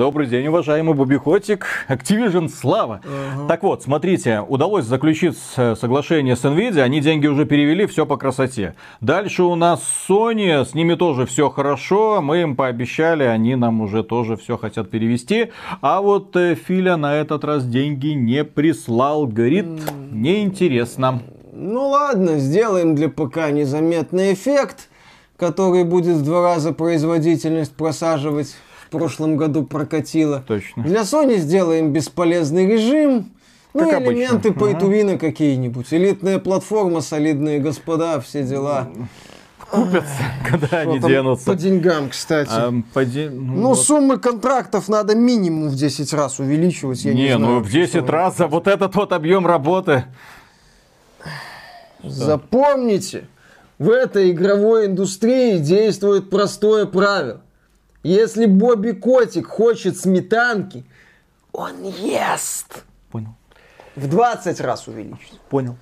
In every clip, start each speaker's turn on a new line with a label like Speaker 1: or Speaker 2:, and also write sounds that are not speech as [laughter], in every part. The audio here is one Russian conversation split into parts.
Speaker 1: Добрый день, уважаемый Бобихотик. Activision, слава. Ага. Так вот, смотрите, удалось заключить соглашение с Nvidia, они деньги уже перевели, все по красоте. Дальше у нас Sony, с ними тоже все хорошо, мы им пообещали, они нам уже тоже все хотят перевести. А вот э, Филя на этот раз деньги не прислал, говорит, неинтересно.
Speaker 2: Ну ладно, сделаем для ПК незаметный эффект, который будет в два раза производительность просаживать. В прошлом году прокатило.
Speaker 1: Точно.
Speaker 2: Для Sony сделаем бесполезный режим. Ну, как элементы обычно. пейтувина ага. какие-нибудь. Элитная платформа, солидные господа, все дела.
Speaker 1: Купятся, когда они денутся.
Speaker 2: По деньгам, кстати. А, по де... Ну, ну вот. суммы контрактов надо минимум в 10 раз увеличивать. Я не, не знаю,
Speaker 1: ну в 10 раз, а вот этот вот объем работы.
Speaker 2: Запомните, в этой игровой индустрии действует простое правило. Если Бобби Котик хочет сметанки, он ест.
Speaker 1: Понял.
Speaker 2: В 20 раз увеличить.
Speaker 1: Понял.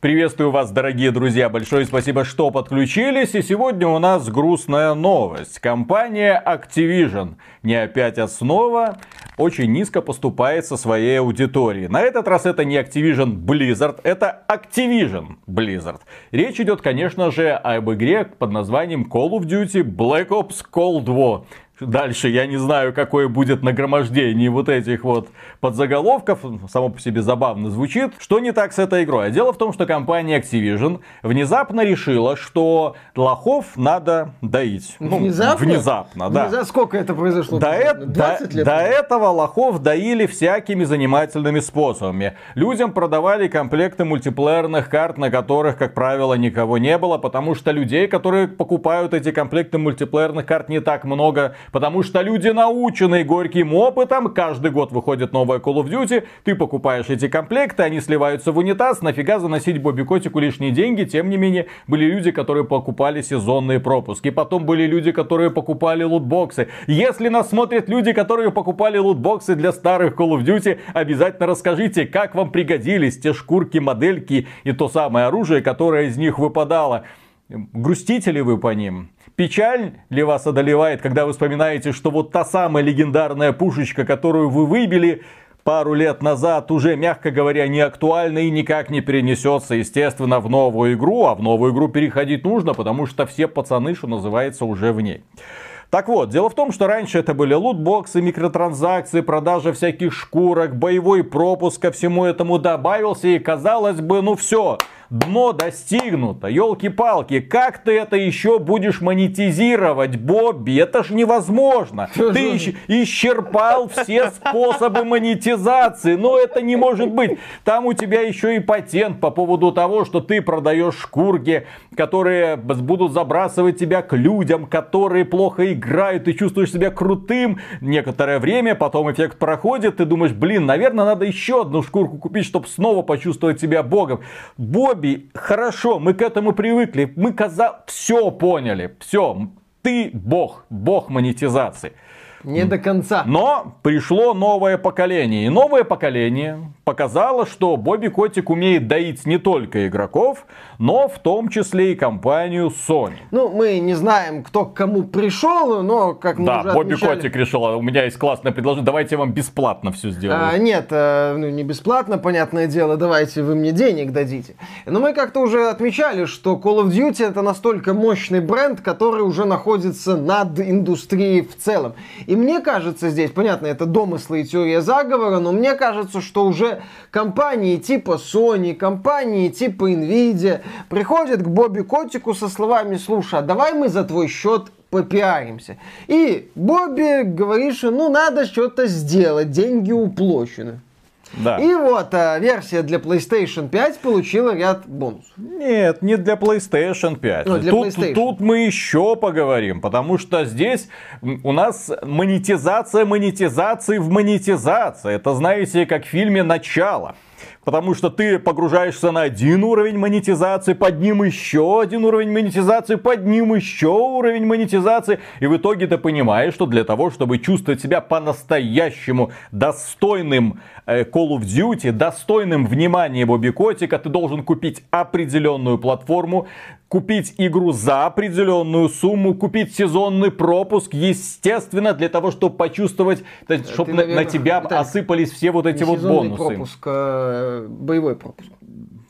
Speaker 1: Приветствую вас, дорогие друзья. Большое спасибо, что подключились. И сегодня у нас грустная новость. Компания Activision, не опять основа, очень низко поступает со своей аудиторией. На этот раз это не Activision Blizzard, это Activision Blizzard. Речь идет, конечно же, об игре под названием Call of Duty Black Ops Cold War. Дальше я не знаю, какое будет нагромождение вот этих вот подзаголовков. Само по себе забавно звучит. Что не так с этой игрой? А дело в том, что компания Activision внезапно решила, что лохов надо доить.
Speaker 2: Ну, внезапно?
Speaker 1: Внезапно, да. Внезапно?
Speaker 2: Сколько это произошло?
Speaker 1: До, э... 20 лет? До этого лохов доили всякими занимательными способами. Людям продавали комплекты мультиплеерных карт, на которых, как правило, никого не было, потому что людей, которые покупают эти комплекты мультиплеерных карт, не так много Потому что люди, наученные горьким опытом, каждый год выходит новая Call of Duty, ты покупаешь эти комплекты, они сливаются в унитаз, нафига заносить Бобби Котику лишние деньги. Тем не менее, были люди, которые покупали сезонные пропуски. Потом были люди, которые покупали лутбоксы. Если нас смотрят люди, которые покупали лутбоксы для старых Call of Duty, обязательно расскажите, как вам пригодились те шкурки, модельки и то самое оружие, которое из них выпадало. Грустите ли вы по ним? Печаль ли вас одолевает, когда вы вспоминаете, что вот та самая легендарная пушечка, которую вы выбили пару лет назад, уже, мягко говоря, не актуальна и никак не перенесется, естественно, в новую игру. А в новую игру переходить нужно, потому что все пацаны, что называется, уже в ней. Так вот, дело в том, что раньше это были лутбоксы, микротранзакции, продажа всяких шкурок, боевой пропуск ко всему этому добавился и казалось бы, ну все, дно достигнуто. Елки-палки, как ты это еще будешь монетизировать, Бобби? Это ж невозможно. Ты исчерпал все способы монетизации. Но это не может быть. Там у тебя еще и патент по поводу того, что ты продаешь шкурки, которые будут забрасывать тебя к людям, которые плохо играют. Ты чувствуешь себя крутым некоторое время, потом эффект проходит, ты думаешь, блин, наверное, надо еще одну шкурку купить, чтобы снова почувствовать себя богом. Бобби Бобби, хорошо, мы к этому привыкли, мы каза... все поняли, все, ты бог, бог монетизации.
Speaker 2: Не до конца.
Speaker 1: Но пришло новое поколение. И новое поколение показало, что Бобби Котик умеет доить не только игроков, но в том числе и компанию Sony.
Speaker 2: Ну, мы не знаем, кто к кому пришел, но как мы
Speaker 1: да,
Speaker 2: уже
Speaker 1: Бобби
Speaker 2: отмечали...
Speaker 1: Котик решил, «А у меня есть классное предложение, давайте я вам бесплатно все сделаю.
Speaker 2: А, нет, а, ну не бесплатно, понятное дело, давайте вы мне денег дадите. Но мы как-то уже отмечали, что Call of Duty это настолько мощный бренд, который уже находится над индустрией в целом. И мне кажется здесь, понятно, это домыслы и теория заговора, но мне кажется, что уже компании типа Sony, компании типа Nvidia приходят к Бобби Котику со словами, слушай, а давай мы за твой счет попиаримся. И Бобби говорит, что ну надо что-то сделать, деньги уплощены.
Speaker 1: Да.
Speaker 2: И вот а, версия для PlayStation 5 получила ряд бонусов.
Speaker 1: Нет, не для PlayStation 5. Ну, для тут, PlayStation. тут мы еще поговорим, потому что здесь у нас монетизация монетизации в монетизации. Это знаете, как в фильме «Начало». Потому что ты погружаешься на один уровень монетизации, под ним еще один уровень монетизации, под ним еще уровень монетизации. И в итоге ты понимаешь, что для того, чтобы чувствовать себя по-настоящему достойным э, Call of Duty, достойным внимания Бобби Котика, ты должен купить определенную платформу, купить игру за определенную сумму, купить сезонный пропуск, естественно, для того, чтобы почувствовать, чтобы на, на тебя Виталий, осыпались все вот эти вот бонусы.
Speaker 2: пропуск, а боевой пропуск.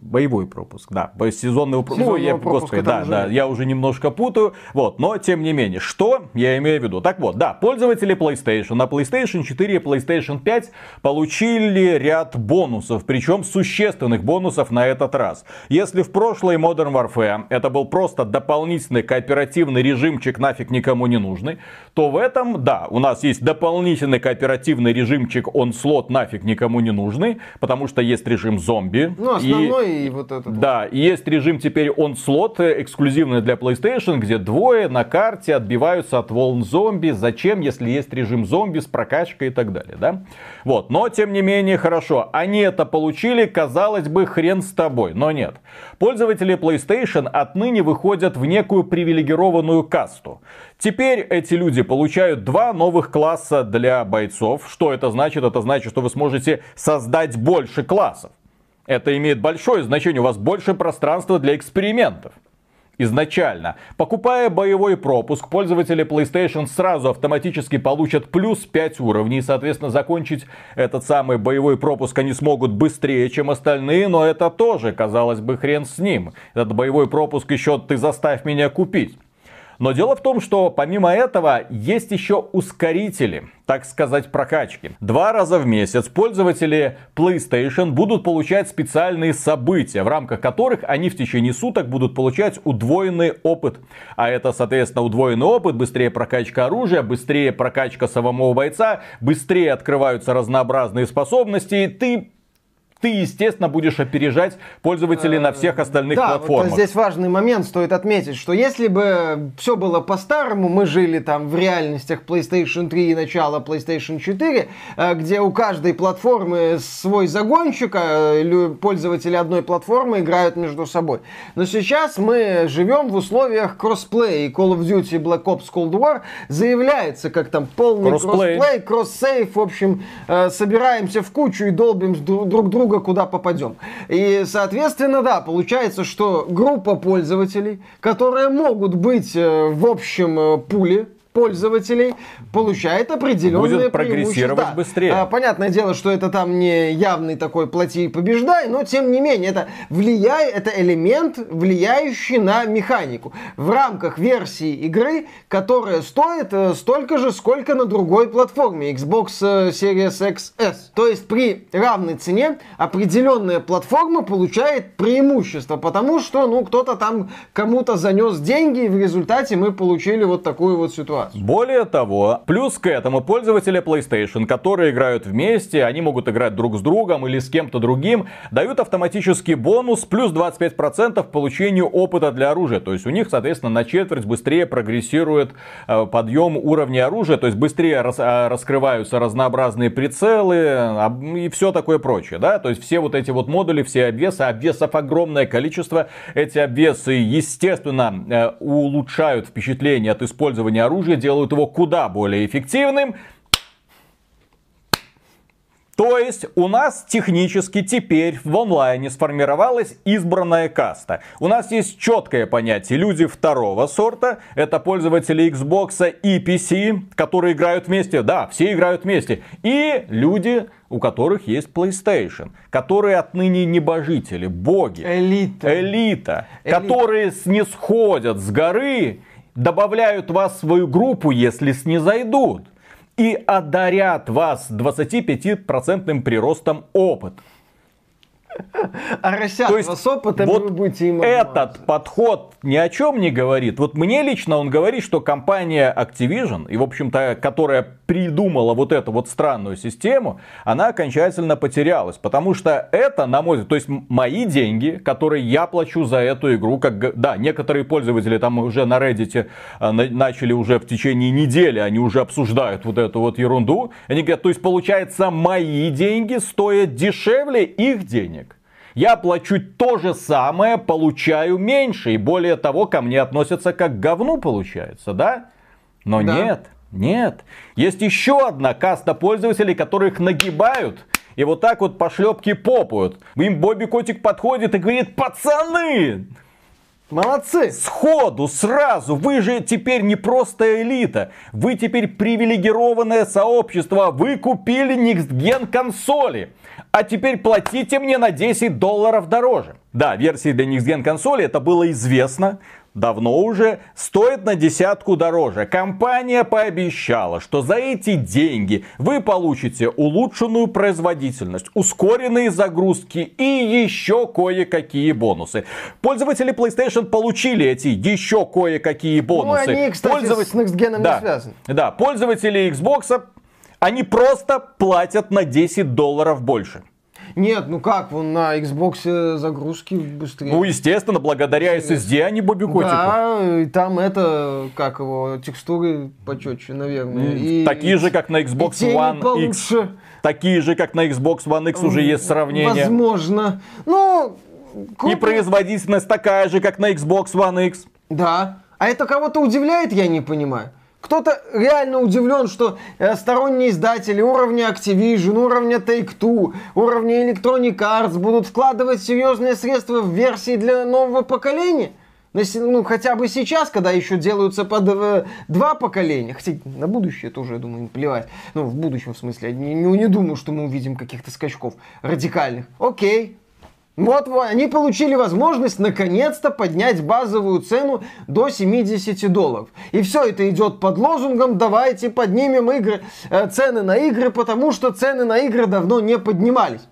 Speaker 1: Боевой пропуск, да. Сезонный пропуск. Ну, я, господи, да, да, я уже немножко путаю. Вот, но тем не менее, что я имею в виду? Так вот, да, пользователи PlayStation на PlayStation 4 и PlayStation 5 получили ряд бонусов, причем существенных бонусов на этот раз. Если в прошлой Modern Warfare это был просто дополнительный кооперативный режимчик, нафиг никому не нужный, то в этом, да, у нас есть дополнительный кооперативный режимчик Onslaught, нафиг никому не нужный, потому что есть режим зомби.
Speaker 2: Ну, основной и вот этот.
Speaker 1: Да, и есть режим теперь Onslaught, эксклюзивный для PlayStation, где двое на карте отбиваются от волн зомби. Зачем, если есть режим зомби с прокачкой и так далее, да? Вот, но тем не менее, хорошо. Они это получили, казалось бы, хрен с тобой, но нет. Пользователи PlayStation отныне выходят в некую привилегированную касту. Теперь эти люди получают два новых класса для бойцов. Что это значит? Это значит, что вы сможете создать больше классов. Это имеет большое значение, у вас больше пространства для экспериментов. Изначально. Покупая боевой пропуск, пользователи PlayStation сразу автоматически получат плюс 5 уровней. Соответственно, закончить этот самый боевой пропуск они смогут быстрее, чем остальные. Но это тоже, казалось бы, хрен с ним. Этот боевой пропуск еще ты заставь меня купить. Но дело в том, что помимо этого есть еще ускорители, так сказать, прокачки. Два раза в месяц пользователи PlayStation будут получать специальные события, в рамках которых они в течение суток будут получать удвоенный опыт. А это, соответственно, удвоенный опыт, быстрее прокачка оружия, быстрее прокачка самого бойца, быстрее открываются разнообразные способности. Ты ты, естественно, будешь опережать пользователей на всех остальных
Speaker 2: да,
Speaker 1: платформах.
Speaker 2: Вот здесь важный момент стоит отметить, что если бы все было по-старому, мы жили там в реальностях PlayStation 3 и начала PlayStation 4, э, где у каждой платформы свой загонщик, а пользователи одной платформы играют между собой. Но сейчас мы живем в условиях кроссплея, и Call of Duty Black Ops Cold War заявляется как там полный кроссплей, кросс-сейф, в общем, э, собираемся в кучу и долбим друг друга друга, куда попадем. И, соответственно, да, получается, что группа пользователей, которые могут быть э, в общем э, пуле, пользователей получает определенные Будет
Speaker 1: прогрессировать быстрее.
Speaker 2: А, понятное дело, что это там не явный такой плати и побеждай, но тем не менее это влияет, это элемент, влияющий на механику. В рамках версии игры, которая стоит э, столько же, сколько на другой платформе Xbox э, Series XS. То есть при равной цене определенная платформа получает преимущество, потому что ну кто-то там кому-то занес деньги, и в результате мы получили вот такую вот ситуацию
Speaker 1: Более того, плюс к этому пользователи PlayStation, которые играют вместе, они могут играть друг с другом или с кем-то другим, дают автоматический бонус плюс 25% к получению опыта для оружия. То есть у них, соответственно, на четверть быстрее прогрессирует э, подъем уровня оружия, то есть быстрее рас, э, раскрываются разнообразные прицелы и все такое прочее. Да? То есть все вот эти вот модули, все обвесы, обвесов огромное количество. Эти обвесы, естественно, э, улучшают впечатление от использования оружия делают его куда более эффективным. То есть у нас технически теперь в онлайне сформировалась избранная каста. У нас есть четкое понятие. Люди второго сорта, это пользователи Xbox и PC, которые играют вместе. Да, все играют вместе. И люди, у которых есть PlayStation, которые отныне небожители, боги.
Speaker 2: Элита.
Speaker 1: Элита. Элита. Которые снисходят с горы добавляют вас в свою группу, если снизойдут. И одарят вас 25% приростом опыта.
Speaker 2: А есть, вас опытом,
Speaker 1: вот вы будете им Этот подход ни о чем не говорит. Вот мне лично он говорит, что компания Activision, и в общем-то, которая придумала вот эту вот странную систему, она окончательно потерялась. Потому что это, на мой взгляд, то есть мои деньги, которые я плачу за эту игру, как, да, некоторые пользователи там уже на Reddit э, начали уже в течение недели, они уже обсуждают вот эту вот ерунду. Они говорят, то есть получается мои деньги стоят дешевле их денег. Я плачу то же самое, получаю меньше. И более того, ко мне относятся как к говну, получается, да? Но да. нет, нет. Есть еще одна каста пользователей, которых нагибают и вот так вот по шлепке попают. Им Бобби Котик подходит и говорит, пацаны,
Speaker 2: Молодцы!
Speaker 1: Сходу, сразу, вы же теперь не просто элита, вы теперь привилегированное сообщество, вы купили Next Gen консоли, а теперь платите мне на 10 долларов дороже. Да, версии для Next Gen консоли это было известно, давно уже, стоит на десятку дороже. Компания пообещала, что за эти деньги вы получите улучшенную производительность, ускоренные загрузки и еще кое-какие бонусы. Пользователи PlayStation получили эти еще кое-какие бонусы. Ну,
Speaker 2: они, кстати, Пользователь... с Next Gen
Speaker 1: да,
Speaker 2: не связаны.
Speaker 1: Да, пользователи Xbox, они просто платят на 10 долларов больше.
Speaker 2: Нет, ну как, вон на Xbox загрузки быстрее.
Speaker 1: Ну, естественно, благодаря SSD, а не Бобикотику.
Speaker 2: Да, и там это, как его, текстуры почетче, наверное. И,
Speaker 1: Такие же, как на Xbox
Speaker 2: и
Speaker 1: One
Speaker 2: получше.
Speaker 1: X. Такие же, как на Xbox One X уже есть сравнение.
Speaker 2: Возможно. Ну,
Speaker 1: круто. И производительность такая же, как на Xbox One X.
Speaker 2: Да. А это кого-то удивляет, я не понимаю. Кто-то реально удивлен, что э, сторонние издатели уровня Activision, уровня Take-Two, уровня Electronic Arts будут вкладывать серьезные средства в версии для нового поколения. Ну, хотя бы сейчас, когда еще делаются под э, два поколения. Хотя на будущее тоже, я думаю, плевать. Ну, в будущем в смысле. Не, не, не думаю, что мы увидим каких-то скачков радикальных. Окей, вот они получили возможность наконец-то поднять базовую цену до 70 долларов. И все это идет под лозунгом «давайте поднимем игры, э, цены на игры, потому что цены на игры давно не поднимались».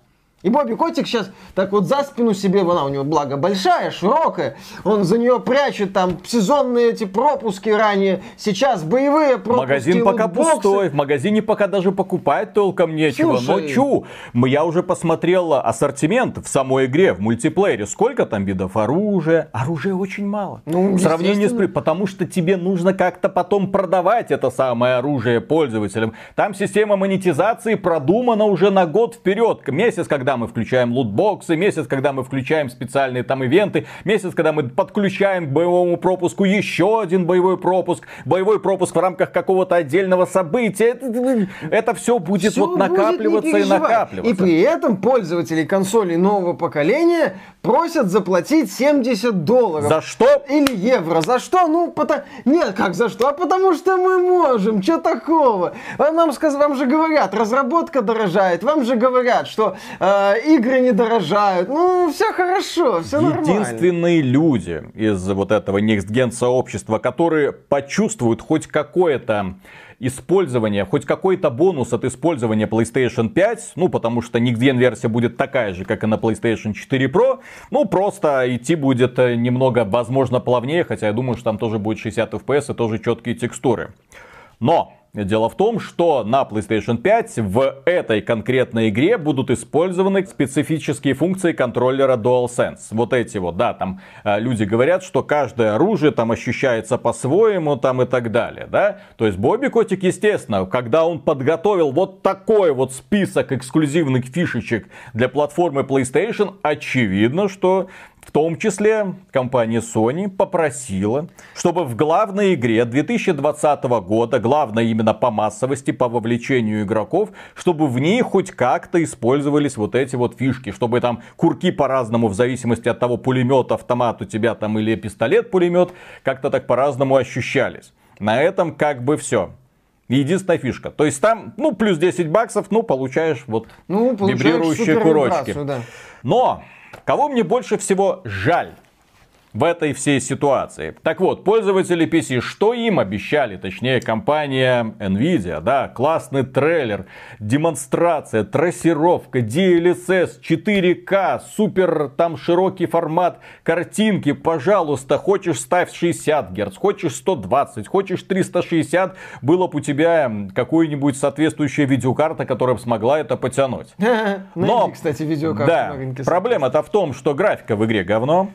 Speaker 2: И Бобби Котик сейчас так вот за спину себе, она у него благо большая, широкая, он за нее прячет там сезонные эти пропуски ранее, сейчас боевые пропуски.
Speaker 1: Магазин пока пустой, в магазине пока даже покупать толком нечего. Слушай, Но чу, я уже посмотрел ассортимент в самой игре, в мультиплеере. Сколько там видов оружия? Оружия очень мало. Ну, в сравнении с... Потому что тебе нужно как-то потом продавать это самое оружие пользователям. Там система монетизации продумана уже на год вперед. Месяц, когда мы включаем лутбоксы, месяц, когда мы включаем специальные там ивенты, месяц, когда мы подключаем к боевому пропуску еще один боевой пропуск, боевой пропуск в рамках какого-то отдельного события. Это, это все будет все вот накапливаться будет и накапливаться.
Speaker 2: И при этом пользователи консолей нового поколения просят заплатить 70 долларов.
Speaker 1: За что?
Speaker 2: Или евро. За что? Ну, потому... Нет, как за что? А потому что мы можем. Что такого? Вам, нам вам же говорят, разработка дорожает. Вам же говорят, что э, игры не дорожают. Ну, все хорошо, все
Speaker 1: нормально. Единственные люди из вот этого Next Gen сообщества, которые почувствуют хоть какое-то использование, хоть какой-то бонус от использования PlayStation 5, ну, потому что Next версия будет такая же, как и на PlayStation 4 Pro, ну, просто идти будет э, немного, возможно, плавнее, хотя я думаю, что там тоже будет 60 FPS и тоже четкие текстуры. Но Дело в том, что на PlayStation 5 в этой конкретной игре будут использованы специфические функции контроллера DualSense. Вот эти вот, да, там э, люди говорят, что каждое оружие там ощущается по-своему там и так далее, да. То есть Бобби Котик, естественно, когда он подготовил вот такой вот список эксклюзивных фишечек для платформы PlayStation, очевидно, что в том числе компания Sony попросила, чтобы в главной игре 2020 года, главной именно по массовости, по вовлечению игроков, чтобы в ней хоть как-то использовались вот эти вот фишки, чтобы там курки по-разному, в зависимости от того, пулемет, автомат у тебя там или пистолет-пулемет, как-то так по-разному ощущались. На этом как бы все. Единственная фишка. То есть там, ну, плюс 10 баксов, ну, получаешь вот ну, вибрирующие курочки. Да. Но Кого мне больше всего жаль? В этой всей ситуации. Так вот, пользователи PC, что им обещали, точнее компания Nvidia, да, классный трейлер, демонстрация, трассировка, DLSS, 4К, супер там широкий формат картинки, пожалуйста, хочешь ставь 60 Гц, хочешь 120, хочешь 360, было бы у тебя какую-нибудь соответствующая видеокарта, которая бы смогла это потянуть. [laughs]
Speaker 2: Но, кстати, видеокарта
Speaker 1: да, проблема-то в том, что графика в игре говно,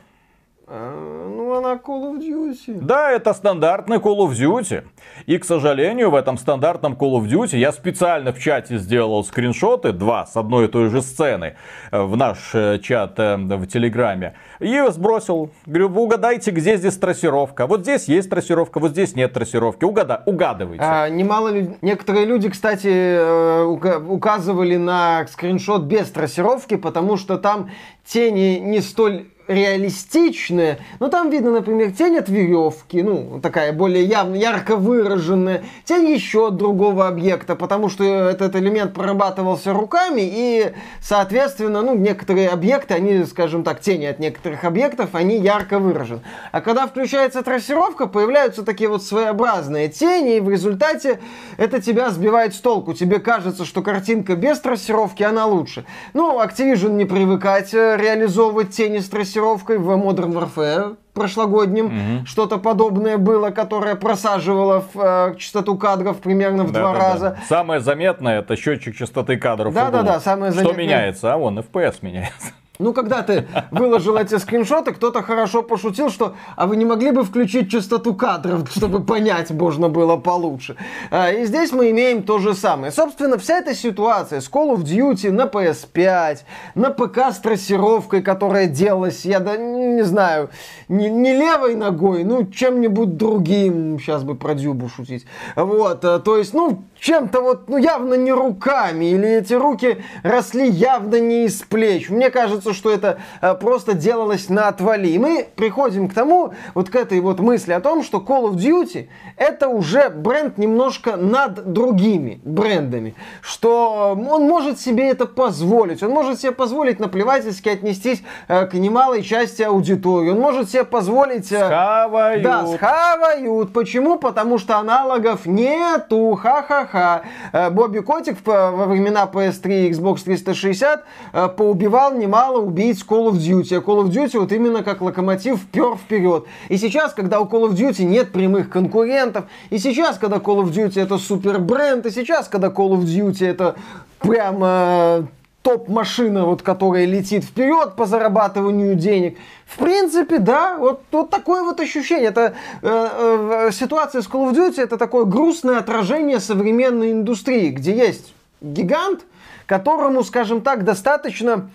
Speaker 2: ну, она на Call of Duty.
Speaker 1: Да, это стандартный Call of Duty. И, к сожалению, в этом стандартном Call of Duty я специально в чате сделал скриншоты, два с одной и той же сцены, э, в наш э, чат э, в Телеграме. И сбросил. Говорю, угадайте, где здесь трассировка. Вот здесь есть трассировка, вот здесь нет трассировки. Угада, угадывайте.
Speaker 2: А, немало Некоторые люди, кстати, указывали на скриншот без трассировки, потому что там тени не столь реалистичные, но там видно, например, тень от веревки, ну, такая более явно, ярко выраженная, тень еще от другого объекта, потому что этот элемент прорабатывался руками, и, соответственно, ну, некоторые объекты, они, скажем так, тени от некоторых объектов, они ярко выражены. А когда включается трассировка, появляются такие вот своеобразные тени, и в результате это тебя сбивает с толку. Тебе кажется, что картинка без трассировки, она лучше. Ну, Activision не привыкать э, реализовывать тени с трассировкой, тестировкой в Modern Warfare прошлогоднем. Угу. Что-то подобное было, которое просаживало в, э, частоту кадров примерно в да, два да, раза. Да.
Speaker 1: Самое заметное это счетчик частоты кадров.
Speaker 2: Да, да, да, самое
Speaker 1: заметное. Что меняется? А вон FPS меняется.
Speaker 2: Ну, когда ты выложил эти скриншоты, кто-то хорошо пошутил, что а вы не могли бы включить частоту кадров, чтобы понять можно было получше. А, и здесь мы имеем то же самое. Собственно, вся эта ситуация с Call of Duty на PS5, на ПК с трассировкой, которая делалась, я да, не знаю, не, не левой ногой, ну, чем-нибудь другим, сейчас бы про Дюбу шутить. Вот, э, то есть, ну, чем-то вот, ну, явно не руками, или эти руки росли явно не из плеч. Мне кажется, что это э, просто делалось на отвали. И мы приходим к тому, вот к этой вот мысли о том, что Call of Duty это уже бренд немножко над другими брендами. Что он может себе это позволить. Он может себе позволить наплевательски отнестись э, к немалой части аудитории. Он может себе позволить...
Speaker 1: Э, схавают.
Speaker 2: Да, схавают. Почему? Потому что аналогов нету. Ха-ха ха э, Бобби Котик во времена PS3 и Xbox 360 э, поубивал немало убийц Call of Duty. А Call of Duty вот именно как локомотив пер вперед. И сейчас, когда у Call of Duty нет прямых конкурентов, и сейчас, когда Call of Duty это супер бренд, и сейчас, когда Call of Duty это прямо топ-машина, вот, которая летит вперед по зарабатыванию денег. В принципе, да, вот, вот такое вот ощущение. Это э, э, ситуация с Call of Duty это такое грустное отражение современной индустрии, где есть гигант, которому, скажем так, достаточно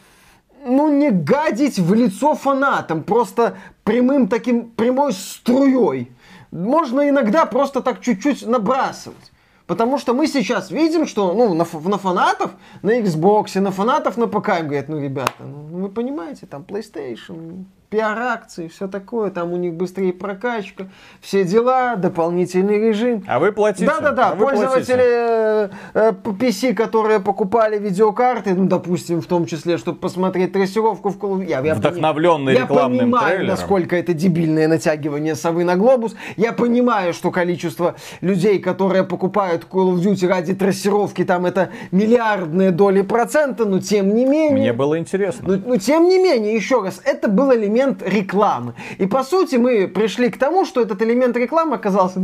Speaker 2: ну, не гадить в лицо фанатам, просто прямым таким, прямой струей. Можно иногда просто так чуть-чуть набрасывать. Потому что мы сейчас видим, что ну, на, на фанатов на Xbox, на фанатов на ПК им говорят, ну, ребята, ну, вы понимаете, там PlayStation, пиар-акции, все такое, там у них быстрее прокачка, все дела, дополнительный режим.
Speaker 1: А вы платите.
Speaker 2: Да-да-да, а пользователи э, PC, которые покупали видеокарты, ну, допустим, в том числе, чтобы посмотреть трассировку в Call
Speaker 1: я, я Вдохновленный пони... рекламным
Speaker 2: Я понимаю,
Speaker 1: трейлером.
Speaker 2: насколько это дебильное натягивание совы на глобус. Я понимаю, что количество людей, которые покупают Call of Duty ради трассировки, там это миллиардные доли процента, но тем не менее...
Speaker 1: Мне было интересно.
Speaker 2: Но, но тем не менее, еще раз, это был элемент элемент рекламы. И по сути мы пришли к тому, что этот элемент рекламы оказался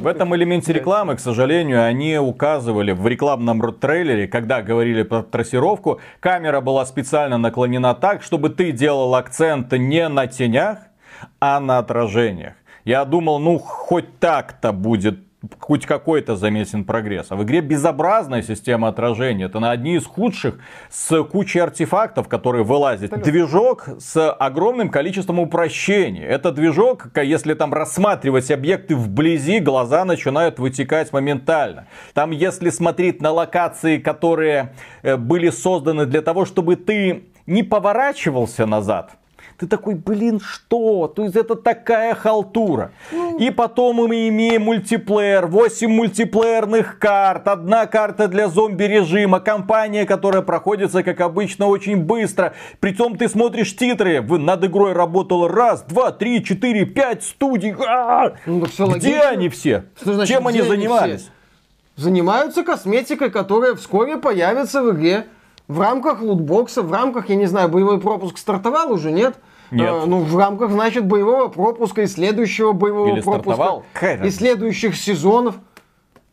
Speaker 1: в, этом элементе рекламы, к сожалению, они указывали в рекламном трейлере, когда говорили про трассировку, камера была специально наклонена так, чтобы ты делал акцент не на тенях, а на отражениях. Я думал, ну хоть так-то будет хоть какой-то заметен прогресс. А в игре безобразная система отражения. Это на одни из худших с кучей артефактов, которые вылазят. Движок с огромным количеством упрощений. Это движок, если там рассматривать объекты вблизи, глаза начинают вытекать моментально. Там, если смотреть на локации, которые э, были созданы для того, чтобы ты не поворачивался назад, ты такой, блин, что? То есть это такая халтура. Ну... И потом мы имеем мультиплеер, 8 мультиплеерных карт, одна карта для зомби режима, компания, которая проходится, как обычно, очень быстро. Притом ты смотришь титры, над игрой работало раз, два, три, четыре, пять студий. А! Ну, где логично. они все? Что значит, Чем они занимались? Все?
Speaker 2: Занимаются косметикой, которая вскоре появится в игре. В рамках лутбокса, в рамках, я не знаю, боевой пропуск стартовал уже, нет?
Speaker 1: Нет. А,
Speaker 2: ну, в рамках, значит, боевого пропуска и следующего боевого
Speaker 1: Или
Speaker 2: пропуска. И следующих сезонов.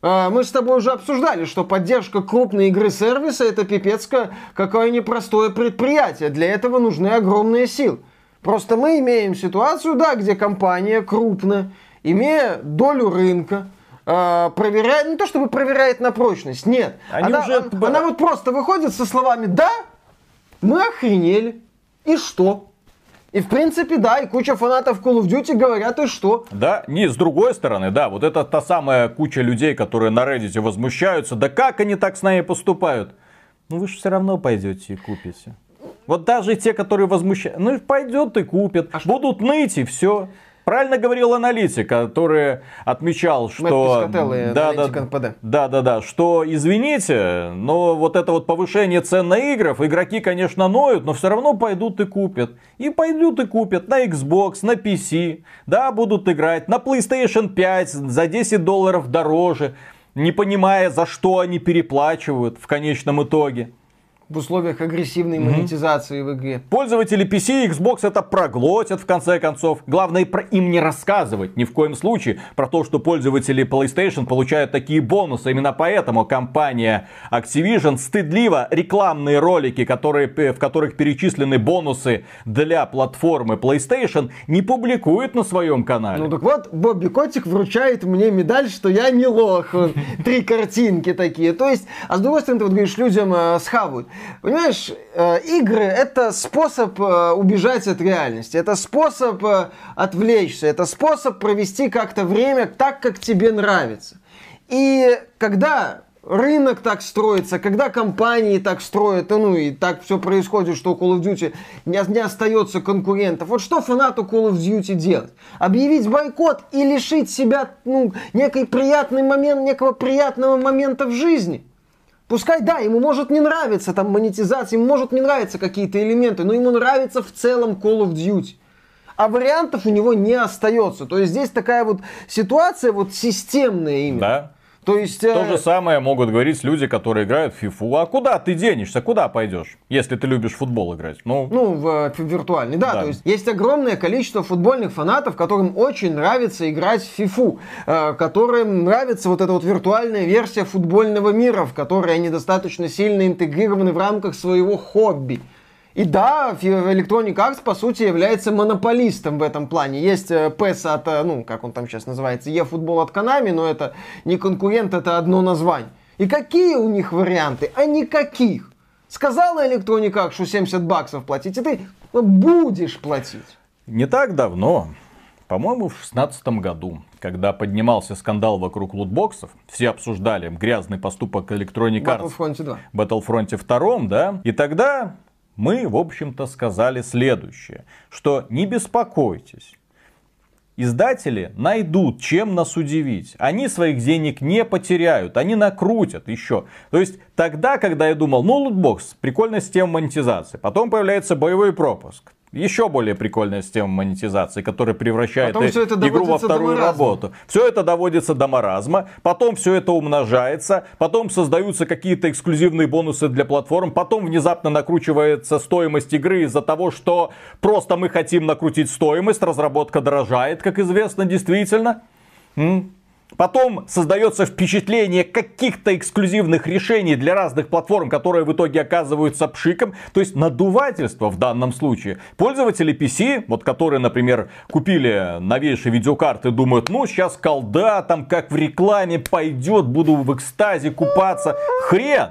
Speaker 2: А, мы с тобой уже обсуждали, что поддержка крупной игры сервиса это пипецко какое непростое предприятие. Для этого нужны огромные силы. Просто мы имеем ситуацию, да, где компания крупная, имея долю рынка, э, проверяет, не то чтобы проверяет на прочность, нет.
Speaker 1: Они
Speaker 2: она,
Speaker 1: уже-
Speaker 2: она, она вот просто выходит со словами «да, мы охренели, и что?» И в принципе, да, и куча фанатов Call of Duty говорят, и что?
Speaker 1: Да, не, с другой стороны, да, вот это та самая куча людей, которые на Reddit возмущаются. Да как они так с нами поступают? Ну вы же все равно пойдете и купите. Вот даже те, которые возмущаются, ну пойдет и купят. Будут ныть и все. Правильно говорил аналитик, который отмечал, что... Да, да,
Speaker 2: НПД.
Speaker 1: да, да, да, что извините, но вот это вот повышение цен на игры, игроки, конечно, ноют, но все равно пойдут и купят. И пойдут и купят на Xbox, на PC, да, будут играть на PlayStation 5 за 10 долларов дороже, не понимая, за что они переплачивают в конечном итоге.
Speaker 2: В условиях агрессивной монетизации в игре.
Speaker 1: Пользователи PC и Xbox это проглотят в конце концов. Главное про им не рассказывать ни в коем случае про то, что пользователи PlayStation получают такие бонусы. Именно поэтому компания Activision стыдливо рекламные ролики, которые, в которых перечислены бонусы для платформы PlayStation, не публикует на своем канале.
Speaker 2: Ну так вот, Бобби Котик вручает мне медаль, что я не лох. [laughs] Три картинки такие. То есть, а с другой стороны, ты вот говоришь, людям э, схавают. Понимаешь, э, игры это способ э, убежать от реальности. Это способ э, отвлечься. Это способ провести как-то время так, как тебе нравится. И когда рынок так строится, когда компании так строят, ну и так все происходит, что у Call of Duty не, не остается конкурентов. Вот что фанату Call of Duty делать? Объявить бойкот и лишить себя ну, некой приятный момент, некого приятного момента в жизни? Пускай, да, ему может не нравиться там монетизация, ему может не нравиться какие-то элементы, но ему нравится в целом Call of Duty. А вариантов у него не остается. То есть здесь такая вот ситуация вот системная именно.
Speaker 1: Да.
Speaker 2: То есть...
Speaker 1: То
Speaker 2: э,
Speaker 1: же самое могут говорить люди, которые играют в FIFA. А куда ты денешься? Куда пойдешь, если ты любишь в футбол играть? Ну,
Speaker 2: Ну, в э, виртуальный, да,
Speaker 1: Да.
Speaker 2: То есть есть огромное количество футбольных фанатов, которым очень нравится играть в фифу, э, которым нравится вот эта вот виртуальная версия футбольного мира, в которой они достаточно сильно интегрированы в рамках своего хобби. И да, Electronic Arts, по сути, является монополистом в этом плане. Есть э, PES от, э, ну, как он там сейчас называется, eFootball от Konami, но это не конкурент, это одно название. И какие у них варианты? А никаких. Сказала Electronic Arts, что 70 баксов платить, и ты будешь платить.
Speaker 1: Не так давно, по-моему, в шестнадцатом году, когда поднимался скандал вокруг лутбоксов, все обсуждали грязный поступок Electronic Arts
Speaker 2: Battlefront 2.
Speaker 1: в Battlefront 2, да, и тогда мы, в общем-то, сказали следующее, что не беспокойтесь, Издатели найдут, чем нас удивить. Они своих денег не потеряют, они накрутят еще. То есть тогда, когда я думал, ну лутбокс, прикольная система монетизации. Потом появляется боевой пропуск. Еще более прикольная система монетизации, которая превращает
Speaker 2: Потом
Speaker 1: э- игру во вторую работу. Все это доводится до маразма, потом все это умножается, потом создаются какие-то эксклюзивные бонусы для платформ, потом внезапно накручивается стоимость игры из-за того, что просто мы хотим накрутить стоимость, разработка дорожает, как известно, действительно. М? Потом создается впечатление каких-то эксклюзивных решений для разных платформ, которые в итоге оказываются пшиком. То есть надувательство в данном случае. Пользователи PC, вот которые, например, купили новейшие видеокарты, думают, ну сейчас колда, там как в рекламе пойдет, буду в экстазе купаться. Хрен!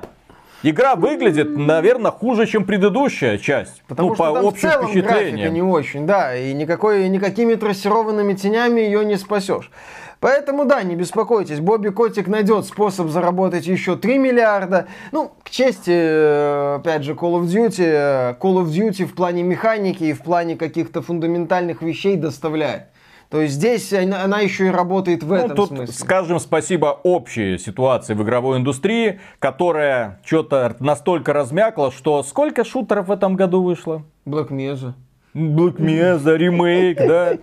Speaker 1: Игра выглядит, наверное, хуже, чем предыдущая часть.
Speaker 2: Потому
Speaker 1: ну,
Speaker 2: что
Speaker 1: по
Speaker 2: там в
Speaker 1: общим
Speaker 2: целом графика
Speaker 1: впечатлениям.
Speaker 2: не очень, да, и никакой, никакими трассированными тенями ее не спасешь. Поэтому, да, не беспокойтесь, Бобби Котик найдет способ заработать еще 3 миллиарда. Ну, к чести, э, опять же, Call of Duty, э, Call of Duty в плане механики и в плане каких-то фундаментальных вещей доставляет. То есть здесь она, еще и работает в
Speaker 1: Ну,
Speaker 2: этом
Speaker 1: тут
Speaker 2: смысле.
Speaker 1: скажем спасибо общей ситуации в игровой индустрии, которая что-то настолько размякла, что сколько шутеров в этом году вышло?
Speaker 2: Black Mesa.
Speaker 1: Black Mesa, ремейк, да.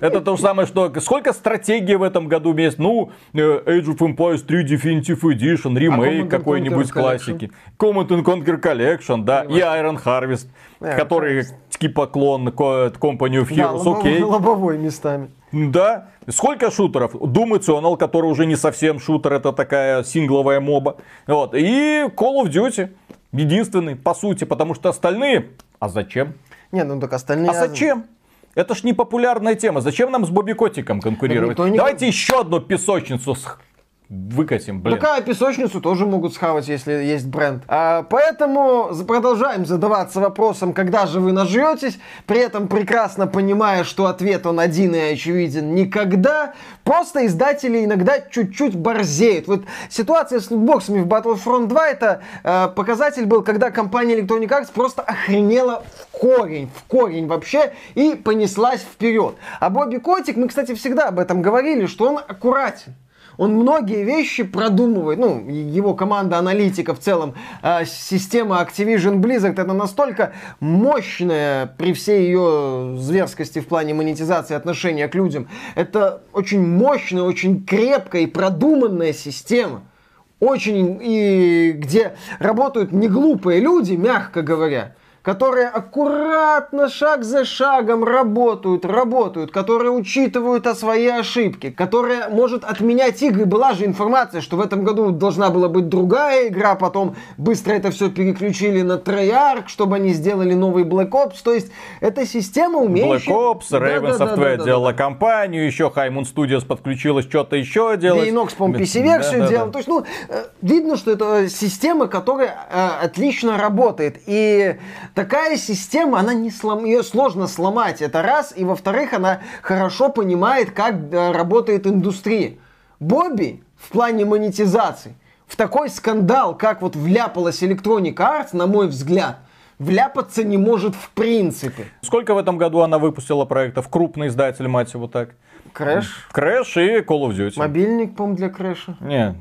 Speaker 1: Это то же самое, что сколько стратегий в этом году есть. Ну, э, Age of Empires 3 Definitive Edition, ремейк
Speaker 2: Command and
Speaker 1: какой-нибудь классики. Command and Conquer Collection, да. И Iron Harvest,
Speaker 2: Iron
Speaker 1: который типа клон Company of
Speaker 2: Да,
Speaker 1: Heroes,
Speaker 2: лобовой,
Speaker 1: окей. [laughs]
Speaker 2: лобовой местами.
Speaker 1: Да. Сколько шутеров? Doom Eternal, который уже не совсем шутер, это такая сингловая моба. Вот. И Call of Duty. Единственный, по сути, потому что остальные... А зачем?
Speaker 2: Не, ну так остальные...
Speaker 1: А зачем? Это ж не популярная тема. Зачем нам с Бобби Котиком конкурировать?
Speaker 2: никто не-
Speaker 1: Давайте еще одну песочницу с- выкатим, блин.
Speaker 2: Такая песочницу тоже могут схавать, если есть бренд. А, поэтому продолжаем задаваться вопросом, когда же вы нажретесь, при этом прекрасно понимая, что ответ он один и очевиден никогда. Просто издатели иногда чуть-чуть борзеют. Вот ситуация с лутбоксами в Battlefront 2 это э, показатель был, когда компания Electronic Arts просто охренела в корень, в корень вообще и понеслась вперед. А Бобби Котик, мы, кстати, всегда об этом говорили, что он аккуратен. Он многие вещи продумывает, ну, его команда аналитиков в целом, э, система Activision Blizzard, это настолько мощная при всей ее зверскости в плане монетизации отношения к людям. Это очень мощная, очень крепкая и продуманная система. Очень, и где работают не глупые люди, мягко говоря, которые аккуратно, шаг за шагом работают, работают, которые учитывают о свои ошибки, которые может отменять игры. Была же информация, что в этом году должна была быть другая игра, потом быстро это все переключили на Treyarch, чтобы они сделали новый Black Ops. То есть это система
Speaker 1: Black
Speaker 2: умеющая...
Speaker 1: Ops, Raven
Speaker 2: Да-да-да-да-да-да.
Speaker 1: Software делала компанию, еще Highmoon Studios подключилась, что-то еще делать.
Speaker 2: Inox, по-моему, PC-версию
Speaker 1: Да-да-да.
Speaker 2: делал. То есть, ну, э, видно, что это система, которая э, отлично работает. И такая система, она не слом... ее сложно сломать. Это раз. И во-вторых, она хорошо понимает, как э, работает индустрия. Бобби в плане монетизации в такой скандал, как вот вляпалась Electronic Arts, на мой взгляд, вляпаться не может в принципе.
Speaker 1: Сколько в этом году она выпустила проектов? Крупный издатель, мать его так.
Speaker 2: Crash,
Speaker 1: Crash и Call of Duty.
Speaker 2: мобильник, по-моему, для Crash'а.
Speaker 1: Не,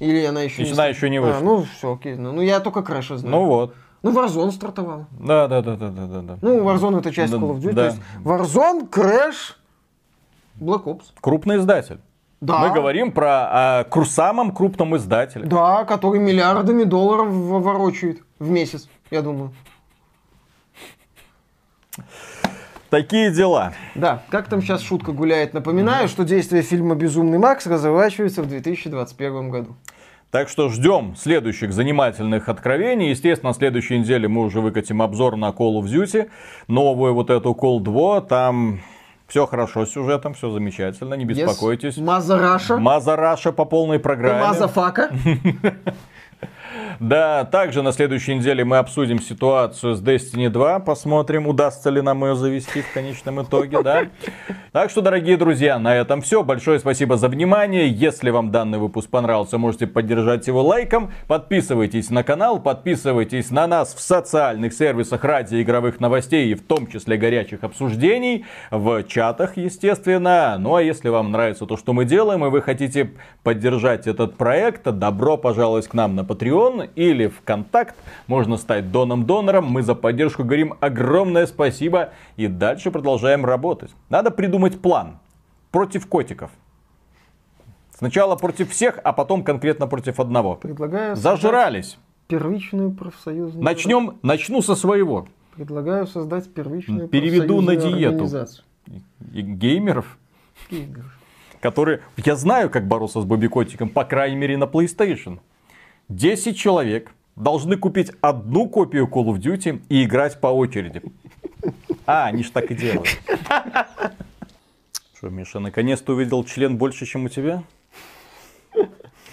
Speaker 2: Или она еще
Speaker 1: Она еще не вышла.
Speaker 2: А, ну, все, окей. Ну, ну, я только Crash'а знаю.
Speaker 1: ну вот.
Speaker 2: Ну, Warzone стартовал.
Speaker 1: Да, да, да, да, да, да, да.
Speaker 2: Ну, Warzone это часть
Speaker 1: Да,
Speaker 2: Call of Duty.
Speaker 1: да.
Speaker 2: То есть Warzone, Crash, Black Ops.
Speaker 1: Крупный издатель.
Speaker 2: Да.
Speaker 1: Мы говорим про кру- самом крупном издателе.
Speaker 2: Да, который миллиардами долларов ворочает в месяц, я думаю.
Speaker 1: Такие дела.
Speaker 2: Да, как там сейчас шутка гуляет. Напоминаю, что действие фильма «Безумный Макс» разворачивается в 2021 году.
Speaker 1: Так что ждем следующих занимательных откровений. Естественно, на следующей неделе мы уже выкатим обзор на Call of Duty. Новую вот эту Call 2. Там все хорошо с сюжетом, все замечательно, не беспокойтесь.
Speaker 2: Маза Раша.
Speaker 1: Маза Раша по полной программе.
Speaker 2: Маза Фака. [laughs]
Speaker 1: Да, также на следующей неделе мы обсудим ситуацию с Destiny 2, посмотрим, удастся ли нам ее завести в конечном итоге, да. Так что, дорогие друзья, на этом все. Большое спасибо за внимание. Если вам данный выпуск понравился, можете поддержать его лайком. Подписывайтесь на канал, подписывайтесь на нас в социальных сервисах ради игровых новостей и в том числе горячих обсуждений, в чатах, естественно. Ну а если вам нравится то, что мы делаем, и вы хотите поддержать этот проект, добро пожаловать к нам на Patreon или ВКонтакт. Можно стать доном-донором. Мы за поддержку говорим огромное спасибо и дальше продолжаем работать. Надо придумать план против котиков. Сначала против всех, а потом конкретно против одного.
Speaker 2: Предлагаю
Speaker 1: Зажрались.
Speaker 2: первичную профсоюзную...
Speaker 1: Начнем, начну со своего.
Speaker 2: Предлагаю создать первичную
Speaker 1: Переведу на диету. И геймеров,
Speaker 2: Игр.
Speaker 1: которые... Я знаю, как бороться с Бобби Котиком, по крайней мере на PlayStation. 10 человек должны купить одну копию Call of Duty и играть по очереди. А, они ж так и делают. Что, Миша, наконец-то увидел член больше, чем у тебя?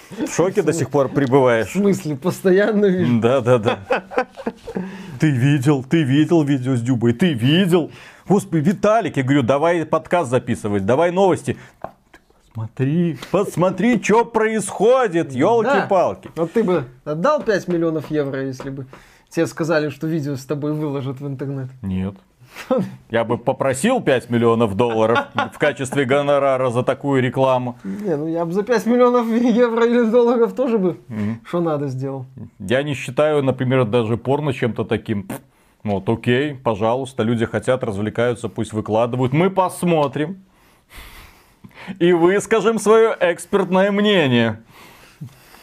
Speaker 1: В шоке до сих пор
Speaker 2: В
Speaker 1: пребываешь?
Speaker 2: смысле, постоянно вижу.
Speaker 1: Да, да, да. Ты видел, ты видел видео с Дюбой, ты видел. Господи, Виталик, я говорю, давай подкаст записывать, давай новости. Посмотри, посмотри, что происходит, елки-палки.
Speaker 2: Вот ты бы отдал 5 миллионов евро, если бы тебе сказали, что видео с тобой выложат в интернет.
Speaker 1: Нет. Я бы попросил 5 миллионов долларов в качестве гонорара за такую рекламу.
Speaker 2: Не, ну я бы за 5 миллионов евро или долларов тоже бы что надо сделал.
Speaker 1: Я не считаю, например, даже порно чем-то таким. Вот, окей, пожалуйста, люди хотят, развлекаются, пусть выкладывают. Мы посмотрим. И выскажем свое экспертное мнение.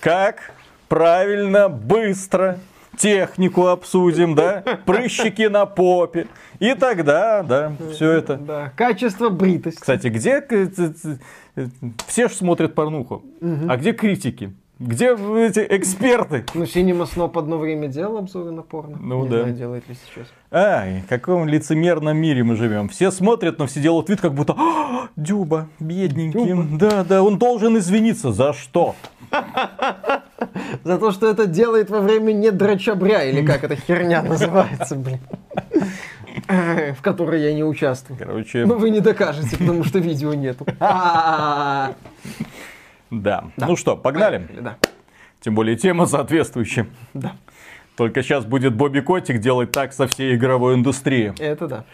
Speaker 1: Как правильно, быстро технику обсудим, да? Прыщики на попе. И тогда, да, все это.
Speaker 2: Да, качество бритости.
Speaker 1: Кстати, где... ц- ц- э, Все же смотрят порнуху. А где критики? Где эти эксперты?
Speaker 2: Ну, Cinema Snob одно время делал обзоры на порно.
Speaker 1: Ну
Speaker 2: Не
Speaker 1: да.
Speaker 2: знаю, делает ли сейчас.
Speaker 1: Ай, в каком лицемерном мире мы живем. Все смотрят, но все делают вид, как будто «А, Дюба, бедненький. Да, да, он должен извиниться. За что? [laughs]
Speaker 2: За то, что это делает во время недрачабря, или как эта херня [laughs] называется, блин. [laughs] В которой я не участвую.
Speaker 1: Короче,
Speaker 2: Ну, вы не докажете, потому что видео нету. А-а-а.
Speaker 1: да. Ну что, погнали?
Speaker 2: Поехали, Да.
Speaker 1: Тем более тема соответствующая.
Speaker 2: Да.
Speaker 1: Только сейчас будет Бобби Котик делать так со всей игровой индустрией.
Speaker 2: Это да.